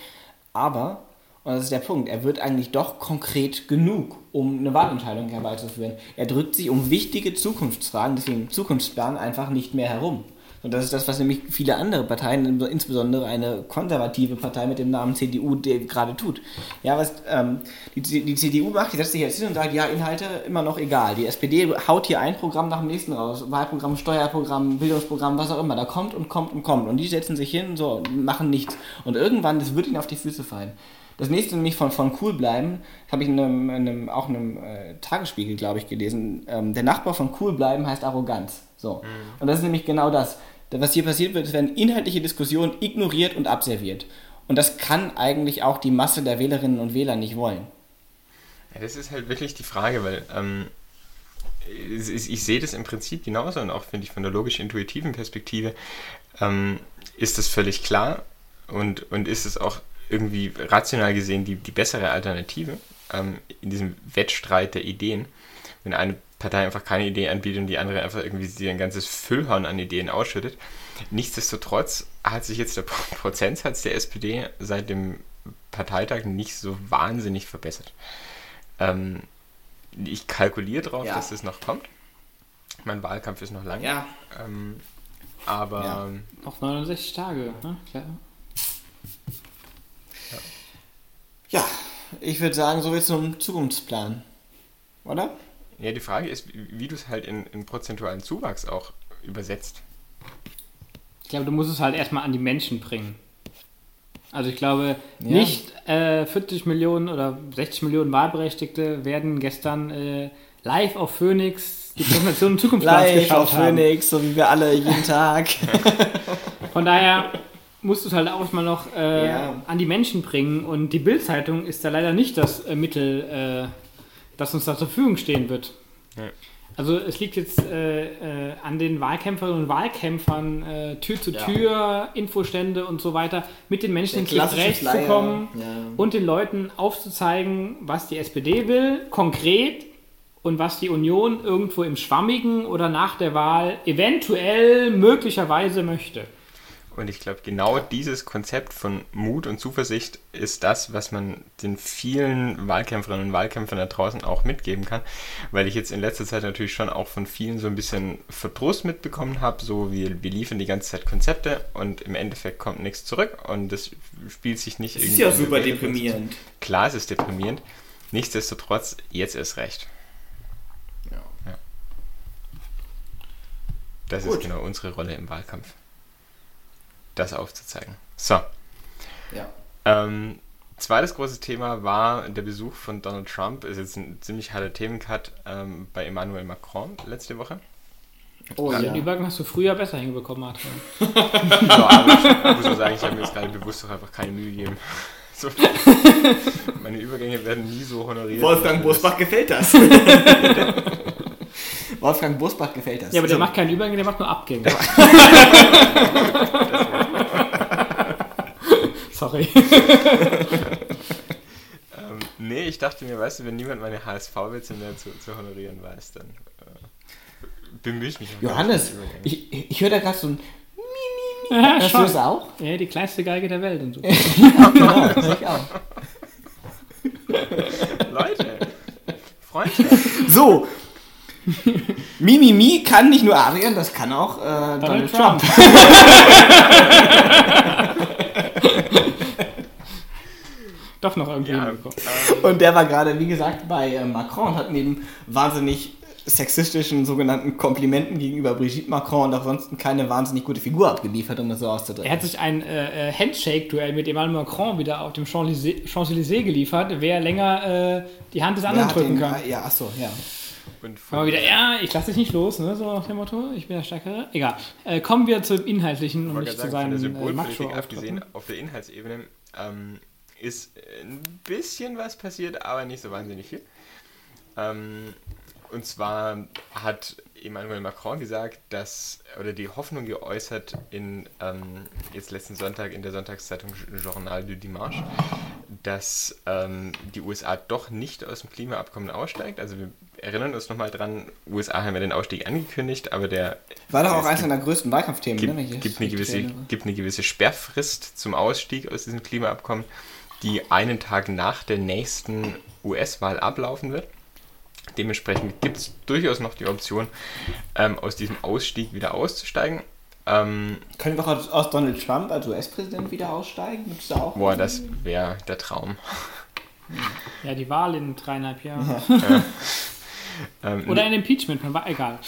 Aber, und das ist der Punkt, er wird eigentlich doch konkret genug, um eine Wahlentscheidung herbeizuführen. Er drückt sich um wichtige Zukunftsfragen, deswegen Zukunftsplan, einfach nicht mehr herum. Und das ist das, was nämlich viele andere Parteien, insbesondere eine konservative Partei mit dem Namen CDU, gerade tut. Ja, was ähm, die, die CDU macht, die setzt sich jetzt hin und sagt, ja, Inhalte immer noch egal. Die SPD haut hier ein Programm nach dem nächsten raus. Wahlprogramm, Steuerprogramm, Bildungsprogramm, was auch immer. Da kommt und kommt und kommt. Und die setzen sich hin, so, machen nichts. Und irgendwann, das wird ihnen auf die Füße fallen. Das nächste nämlich von, von cool bleiben, habe ich in einem, in einem, auch in einem äh, Tagesspiegel, glaube ich, gelesen. Ähm, der Nachbar von cool bleiben heißt Arroganz. So. Mhm. Und das ist nämlich genau das was hier passiert wird, es werden inhaltliche Diskussionen ignoriert und abserviert. Und das kann eigentlich auch die Masse der Wählerinnen und Wähler nicht wollen. Ja, das ist halt wirklich die Frage, weil ähm, ich, ich, sehe das im Prinzip genauso und auch finde ich von der logisch-intuitiven Perspektive ähm, ist das völlig klar und, und ist es auch irgendwie rational gesehen die, die bessere Alternative ähm, in diesem Wettstreit der Ideen. Wenn eine Partei einfach keine Idee anbietet und die andere einfach irgendwie sie ein ganzes Füllhorn an Ideen ausschüttet. Nichtsdestotrotz hat sich jetzt der Prozentsatz der SPD seit dem Parteitag nicht so wahnsinnig verbessert. Ähm, ich kalkuliere darauf, ja. dass das noch kommt. Mein Wahlkampf ist noch lang. Ja. Ähm, aber. Ja. Noch 69 Tage, ne? Klar. Ja. ja, ich würde sagen, so wie zum Zukunftsplan. Oder? Ja, die Frage ist, wie du es halt in, in prozentualen Zuwachs auch übersetzt. Ich glaube, du musst es halt erstmal an die Menschen bringen. Also ich glaube, Ja. nicht äh, 40 Millionen oder 60 Millionen Wahlberechtigte werden gestern äh, live auf Phoenix die Präsentation im Zukunftsglas Live geschaut auf haben. Phoenix, so wie wir alle jeden Tag. Von daher musst du es halt auch mal noch äh, Ja. an die Menschen bringen und die Bildzeitung ist da leider nicht das äh, Mittel, äh, das uns da zur Verfügung stehen wird. Ja. Also es liegt jetzt äh, äh, an den Wahlkämpferinnen und Wahlkämpfern, äh, Tür zu Ja. Tür, Infostände und so weiter, mit den Menschen ins Gespräch zu kommen Ja. und den Leuten aufzuzeigen, was die SPD will, konkret, und was die Union irgendwo im Schwammigen oder nach der Wahl eventuell möglicherweise möchte. Und ich glaube, genau dieses Konzept von Mut und Zuversicht ist das, was man den vielen Wahlkämpferinnen und Wahlkämpfern da draußen auch mitgeben kann. Weil ich jetzt in letzter Zeit natürlich schon auch von vielen so ein bisschen Verdruss mitbekommen habe. So, wir, wir liefern die ganze Zeit Konzepte und im Endeffekt kommt nichts zurück und das spielt sich nicht Das ist ja super deprimierend. Klar, es ist deprimierend. Nichtsdestotrotz, jetzt ist recht. Ja. Das Gut. ist genau unsere Rolle im Wahlkampf. Das aufzuzeigen. So. Ja. Ähm, zweites großes Thema war der Besuch von Donald Trump. Ist jetzt ein ziemlich harter Themencut ähm, bei Emmanuel Macron letzte Woche. Oh Den ja. Übergang hast du früher besser hinbekommen, Adrian. Ja, aber ich muss auch sagen, ich habe mir jetzt gerade bewusst doch einfach keine Mühe gegeben. So. Meine Übergänge werden nie so honoriert. Wolfgang Bosbach gefällt das. Wolfgang Bosbach gefällt das. Ja, aber der So. macht keinen Übergang, der macht nur Abgänge. Sorry. Ähm, nee, ich dachte mir, weißt du, wenn niemand meine HSV-Witze mehr zu, zu honorieren weiß, dann äh, bemühe ich mich. Johannes, ich, ich höre da gerade so ein. Ja, Hörst du das auch? Ja, die kleinste Geige der Welt und so. Genau, das höre ich auch. Leute, Freunde, So. Mimimi kann nicht nur Adrian, das kann auch äh, Donald, Trump. Doch noch irgendwie ja, ähm, Und der war gerade, wie gesagt, bei äh, Macron und hat neben wahnsinnig sexistischen sogenannten Komplimenten gegenüber Brigitte Macron und auch sonst keine wahnsinnig gute Figur abgeliefert, um das so auszudrücken. Er hat sich ein äh, äh, Handshake-Duell mit Emmanuel Macron wieder auf dem Champs-Élysées geliefert, wer länger äh, die Hand des anderen hat drücken den- kann. Ja, achso, ja. Und Mal wieder, ja, ich lasse dich nicht los, ne? so nach dem Motto, ich bin der Stärkere. Egal. Äh, kommen wir zum Inhaltlichen und wollte nicht zu sagen, der seinen äh, Symbolpolitik Macho-Auftritten. abgesehen, auf der Inhaltsebene ähm, ist ein bisschen was passiert, aber nicht so wahnsinnig viel. Ähm, und zwar hat Emmanuel Macron gesagt, dass, oder die Hoffnung geäußert in ähm, jetzt letzten Sonntag in der Sonntagszeitung Journal du Dimanche, dass ähm, die USA doch nicht aus dem Klimaabkommen aussteigt. Also wir erinnern uns nochmal dran, USA haben ja den Ausstieg angekündigt, aber der War doch auch es eines seiner größten Wahlkampfthemen, gibt, ne? wenn ich das gibt, eine gewisse, erinnere. gibt eine gewisse Sperrfrist zum Ausstieg aus diesem Klimaabkommen, die einen Tag nach der nächsten US-Wahl ablaufen wird. Dementsprechend gibt es durchaus noch die Option, ähm, aus diesem Ausstieg wieder auszusteigen. Ähm, Können wir auch aus, aus Donald Trump als US-Präsident wieder aussteigen? Da auch? boah, das wäre der Traum. Ja, die Wahl in dreieinhalb Jahren. Ähm, Oder ein Impeachment, man war egal.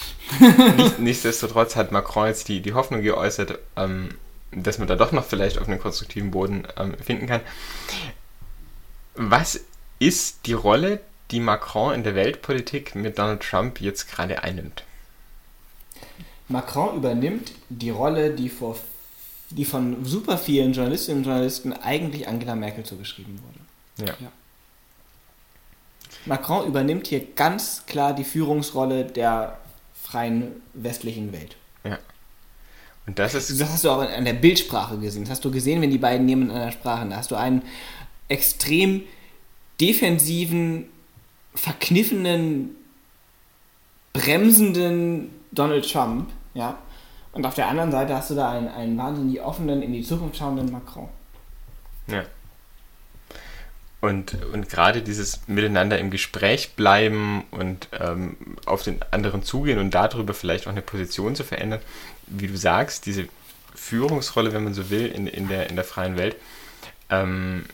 Nicht, nichtsdestotrotz hat Macron jetzt die, die Hoffnung geäußert, ähm, dass man da doch noch vielleicht auf einen konstruktiven Boden ähm, finden kann. Was ist die Rolle, die Macron in der Weltpolitik mit Donald Trump jetzt gerade einnimmt? Macron übernimmt die Rolle, die, vor, die von super vielen Journalistinnen und Journalisten eigentlich Angela Merkel zugeschrieben wurde. Ja. Ja. Macron übernimmt hier ganz klar die Führungsrolle der freien westlichen Welt. Und das ist Das hast du auch an der Bildsprache gesehen. Das hast du gesehen, wenn die beiden nebeneinander sprachen. Da hast du einen extrem defensiven, verkniffenen, bremsenden Donald Trump, ja. Und auf der anderen Seite hast du da einen, einen wahnsinnig offenen, in die Zukunft schauenden Macron. Ja. Und, und gerade dieses Miteinander im Gespräch bleiben und ähm, auf den anderen zugehen und darüber vielleicht auch eine Position zu verändern, wie du sagst, diese Führungsrolle, wenn man so will, in, in, der, in der freien Welt, ähm,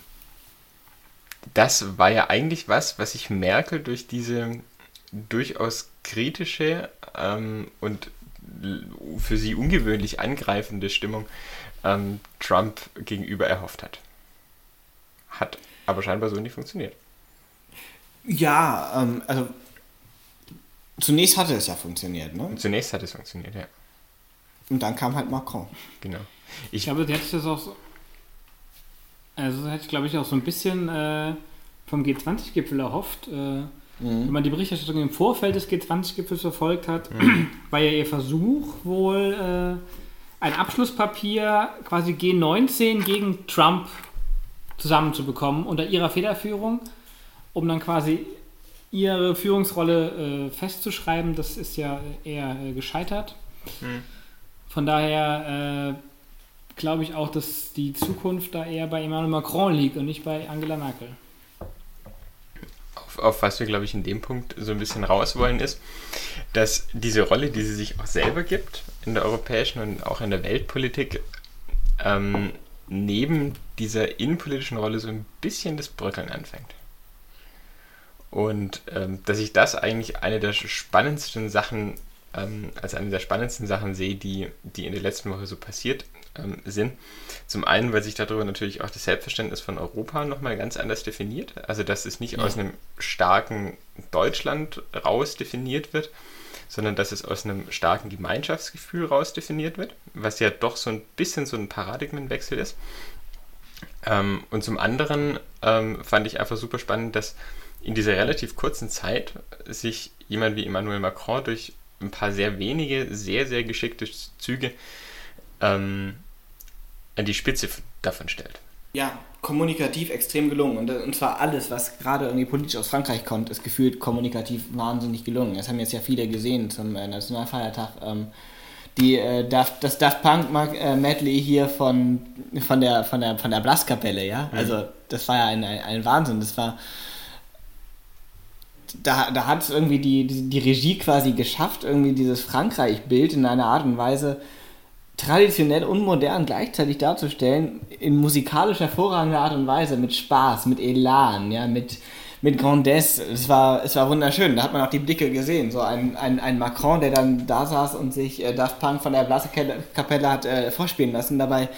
das war ja eigentlich was, was ich Merkel durch diese durchaus kritische ähm, und für sie ungewöhnlich angreifende Stimmung ähm, Trump gegenüber erhofft hat. Hat aber scheinbar so nicht funktioniert. Ja, ähm, also zunächst hatte es ja funktioniert, ne? Zunächst hat es funktioniert, ja. Und dann kam halt Macron. Genau. Ich Ich, glaube, der hätte das auch so. Also, das hätte ich, glaube ich, auch so ein bisschen äh, vom G20-Gipfel erhofft. Äh, Wenn man die Berichterstattung im Vorfeld des G20-Gipfels verfolgt hat, war ja ihr Versuch wohl, äh, ein Abschlusspapier quasi G19 gegen Trump zusammenzubekommen unter ihrer Federführung, um dann quasi ihre Führungsrolle äh, festzuschreiben. Das ist ja eher äh, gescheitert. Hm. Von daher äh, glaube ich auch, dass die Zukunft da eher bei Emmanuel Macron liegt und nicht bei Angela Merkel. auf, auf was wir, glaube ich, in dem Punkt so ein bisschen raus wollen, ist, dass diese Rolle, die sie sich auch selber gibt, in der europäischen und auch in der Weltpolitik, ähm, neben dieser innenpolitischen Rolle so ein bisschen das Bröckeln anfängt. Und ähm, dass ich das eigentlich eine der spannendsten Sachen, ähm, als eine der spannendsten Sachen sehe, die, die in der letzten Woche so passiert ähm, sind. Zum einen, weil sich darüber natürlich auch das Selbstverständnis von Europa nochmal ganz anders definiert. Also, dass es nicht Ja. aus einem starken Deutschland raus definiert wird, sondern dass es aus einem starken Gemeinschaftsgefühl raus definiert wird, was ja doch so ein bisschen so ein Paradigmenwechsel ist. Ähm, und zum anderen ähm, fand ich einfach super spannend, dass in dieser relativ kurzen Zeit sich jemand wie Emmanuel Macron durch ein paar sehr wenige, sehr, sehr geschickte Züge ähm, an die Spitze davon stellt. Ja, kommunikativ extrem gelungen. Und, und zwar alles, was gerade irgendwie politisch aus Frankreich kommt, ist gefühlt kommunikativ wahnsinnig gelungen. Das haben jetzt ja viele gesehen zum äh, Nationalfeiertag. Ähm, die, äh, Daft, das Daft Punk äh, Medley hier von, von der, von der, von der Blaskapelle, ja. Also, das war ja ein, ein, ein Wahnsinn. Das war. Da, da hat es irgendwie die, die, die Regie quasi geschafft, irgendwie dieses Frankreich-Bild in einer Art und Weise traditionell und modern gleichzeitig darzustellen, in musikalisch hervorragender Art und Weise, mit Spaß, mit Elan, ja, mit, mit Grandesse. Es war, es war wunderschön. Da hat man auch die Blicke gesehen. So ein, ein, ein Macron, der dann da saß und sich äh, Daft Punk von der Blaskapelle hat äh, vorspielen lassen, dabei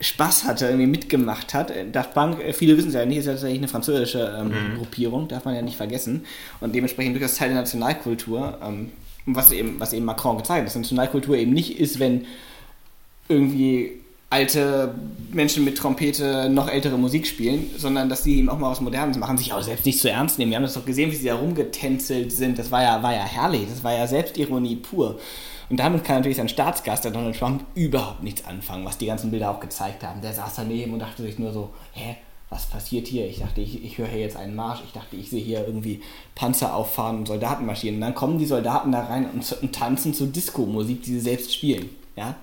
Spaß hatte, irgendwie mitgemacht hat. Äh, Daft Punk, äh, viele wissen es ja nicht, ist ja tatsächlich eine französische ähm, Gruppierung, darf man ja nicht vergessen. Und dementsprechend durchaus Teil der Nationalkultur. Ähm, was eben, was eben Macron gezeigt hat, dass Nationalkultur eben nicht ist, wenn irgendwie alte Menschen mit Trompete noch ältere Musik spielen, sondern dass sie eben auch mal was Modernes machen, sich auch selbst nicht zu ernst nehmen. Wir haben das doch gesehen, wie sie da rumgetänzelt sind. Das war ja, war ja herrlich, das war ja Selbstironie pur. Und damit kann natürlich sein Staatsgast, der Donald Trump, überhaupt nichts anfangen, was die ganzen Bilder auch gezeigt haben. Der saß daneben und dachte sich nur so, hä, was passiert hier? Ich dachte, ich, ich höre hier jetzt einen Marsch. Ich dachte, ich sehe hier irgendwie Panzer auffahren und Soldaten marschieren. Und dann kommen die Soldaten da rein und, und tanzen zu Disco-Musik, die sie selbst spielen. Ja?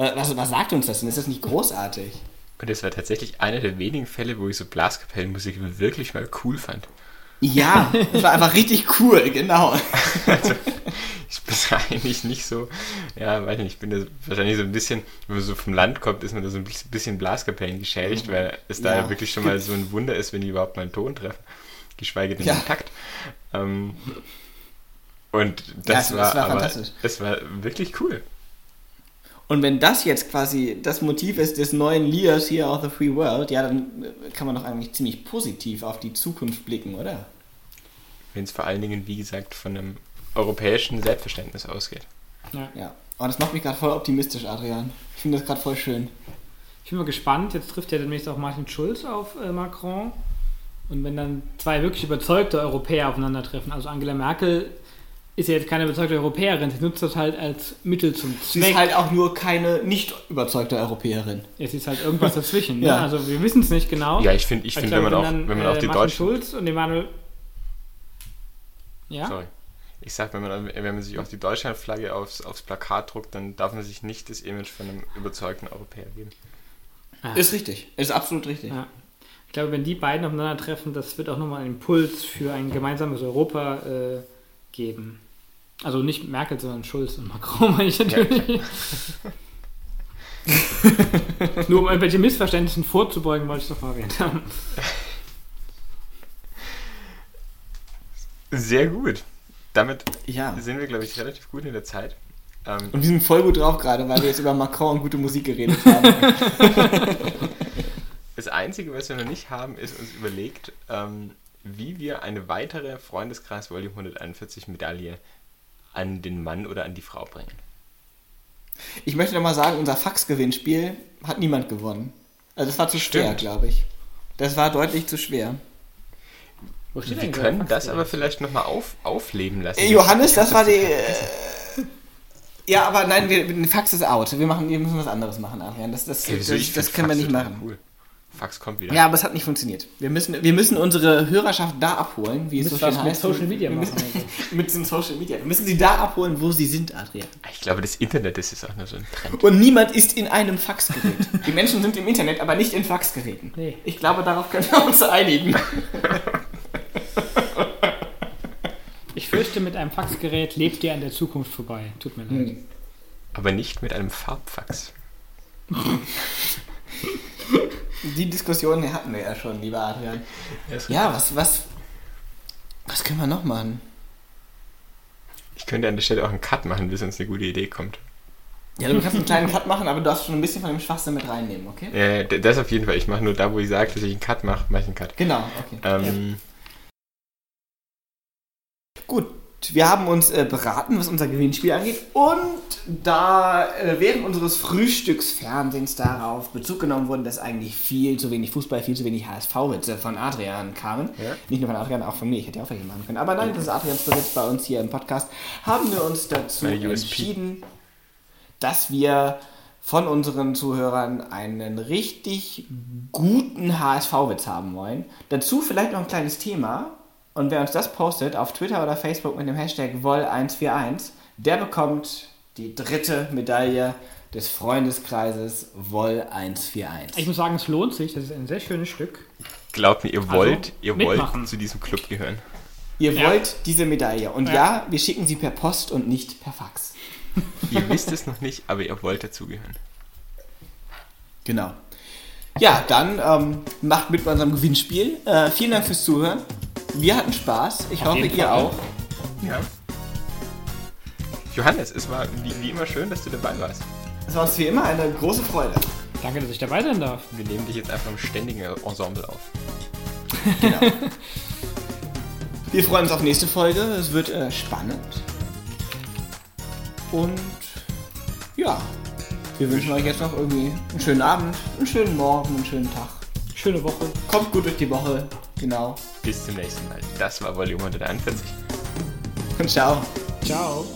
Äh, Was, was sagt uns das denn? Ist das nicht großartig? Und das war tatsächlich einer der wenigen Fälle, wo ich so Blaskapellenmusik wirklich mal cool fand. Ja, das war einfach richtig cool, genau. Ich bin eigentlich nicht so, ja, weiß nicht, ich bin da wahrscheinlich so ein bisschen, wenn man so vom Land kommt, ist man da so ein bisschen- Blaskapellen geschädigt, weil es da Ja. ja wirklich schon mal so ein Wunder ist, wenn die überhaupt mal einen Ton treffen, geschweige denn Ja. einen Takt. Ähm, und Ja, das es- war, es war aber, fantastisch. das war wirklich cool. Und wenn das jetzt quasi das Motiv ist des neuen Leaders hier auf The Free World, ja, dann äh, kann man doch eigentlich ziemlich positiv auf die Zukunft blicken, oder? Wenn es vor allen Dingen, wie gesagt, von einem europäischen Selbstverständnis ausgeht. Ja. Ja. Aber das macht mich gerade voll optimistisch, Adrian. Ich finde das gerade voll schön. Ich bin mal gespannt, jetzt trifft ja demnächst auch Martin Schulz auf äh, Macron. Und wenn dann zwei wirklich überzeugte Europäer aufeinandertreffen, also Angela Merkel ist ja jetzt keine überzeugte Europäerin, sie nutzt das halt als Mittel zum Sie Zweck. ist halt auch nur keine nicht überzeugte Europäerin. es ist halt irgendwas dazwischen. Ja. ne? Also wir wissen es nicht genau. Ja, ich finde, ich find, wenn man auch, dann, wenn man auch äh, die Martin deutschen, Schulz und Emanuel. Ja? Sorry. Ich sag, wenn man, wenn man sich auch die Deutschlandflagge aufs, aufs Plakat druckt, dann darf man sich nicht das Image von einem überzeugten Europäer geben. Ah. Ist richtig. Ist absolut richtig. Ja. Ich glaube, wenn die beiden aufeinandertreffen, das wird auch nochmal einen Impuls für ein gemeinsames Europa äh, geben. Also nicht Merkel, sondern Schulz und Macron, meine ich natürlich. Nur um irgendwelche Missverständnissen vorzubeugen, wollte ich es doch mal erwähnt haben. Sehr gut. Damit Ja. sind wir, glaube ich, relativ gut in der Zeit. Ähm, Und wir sind voll gut drauf gerade, weil wir jetzt über Macron und gute Musik geredet haben. Das Einzige, was wir noch nicht haben, ist uns überlegt, ähm, wie wir eine weitere Freundeskreis Volume 141 Medaille an den Mann oder an die Frau bringen. Ich möchte nochmal sagen, unser Fax-Gewinnspiel hat niemand gewonnen. Also es war zu schwer, Stimmt. glaube ich. Das war deutlich zu schwer. Wir können das aber vielleicht nochmal auf, aufleben lassen. Äh, Johannes, das war die. Äh, ja, aber nein, wir, den Fax ist out. Wir, machen, wir müssen was anderes machen, Adrian. Das, das, Okay, das, das können wir nicht machen. Cool. Fax kommt wieder. Ja, aber es hat nicht funktioniert. Wir müssen, wir müssen unsere Hörerschaft da abholen, wie es so schön mit heißt. Social Media Wir machen. müssen- Also. Mit den Social Media. Wir müssen sie da abholen, wo sie sind, Adrian. Ich glaube, das Internet ist auch nur so ein Trend. Und niemand ist in einem Faxgerät. Die Menschen sind im Internet, aber nicht in Faxgeräten. Nee. Ich glaube, darauf können wir uns einigen. Ich fürchte, mit einem Faxgerät lebt ihr an der Zukunft vorbei. Tut mir leid. Aber nicht mit einem Farbfax. Die Diskussion hatten wir ja schon, lieber Adrian. Ja, Ja, was, was, was können wir noch machen? Ich könnte an der Stelle auch einen Cut machen, bis uns eine gute Idee kommt. Ja, du kannst einen kleinen Cut machen, aber du darfst schon ein bisschen von dem Schwachsinn mit reinnehmen, okay? Ja, das auf jeden Fall. Ich mache nur da, wo ich sage, dass ich einen Cut mache, mache ich einen Cut. Genau, okay. Ähm, Gut, wir haben uns äh, beraten, was unser Gewinnspiel angeht. Und da äh, während unseres Frühstücksfernsehens darauf Bezug genommen wurde, dass eigentlich viel zu wenig Fußball, viel zu wenig HSV-Witze von Adrian kamen. Ja. Nicht nur von Adrian, auch von mir. Ich hätte ja auch welche machen können. Aber nein, das ist Adrians Bericht bei uns hier im Podcast. Haben wir uns dazu entschieden, dass wir von unseren Zuhörern einen richtig guten HSV-Witz haben wollen. Dazu vielleicht noch ein kleines Thema. Und wer uns das postet auf Twitter oder Facebook mit dem Hashtag Woll141, der bekommt die dritte Medaille des Freundeskreises Woll141. Ich muss sagen, es lohnt sich. Das ist ein sehr schönes Stück. glaubt mir, ihr wollt, Also, ihr mitmachen. wollt zu diesem Club gehören. Ihr Ja. wollt diese Medaille. Und ja. Ja. wir schicken sie per Post und nicht per Fax. Ihr wisst es noch nicht, aber ihr wollt dazugehören. Genau. Ja, dann ähm, macht mit bei unserem Gewinnspiel. Äh, vielen Dank fürs Zuhören. Wir hatten Spaß. Ich Auf hoffe, ihr Fall. auch. Ja. Johannes, es war wie, wie immer schön, dass du dabei warst. Es war uns wie immer eine große Freude. Danke, dass ich dabei sein darf. Wir nehmen dich jetzt einfach im ständigen Ensemble auf. Wir freuen uns auf nächste Folge. Es wird äh, spannend. Und ja, wir wünschen euch jetzt noch irgendwie einen schönen Abend, einen schönen Morgen, einen schönen Tag. Schöne Woche. Kommt gut durch die Woche. Genau. Bis zum nächsten Mal. Das war Volume 141. Und ciao. Ciao.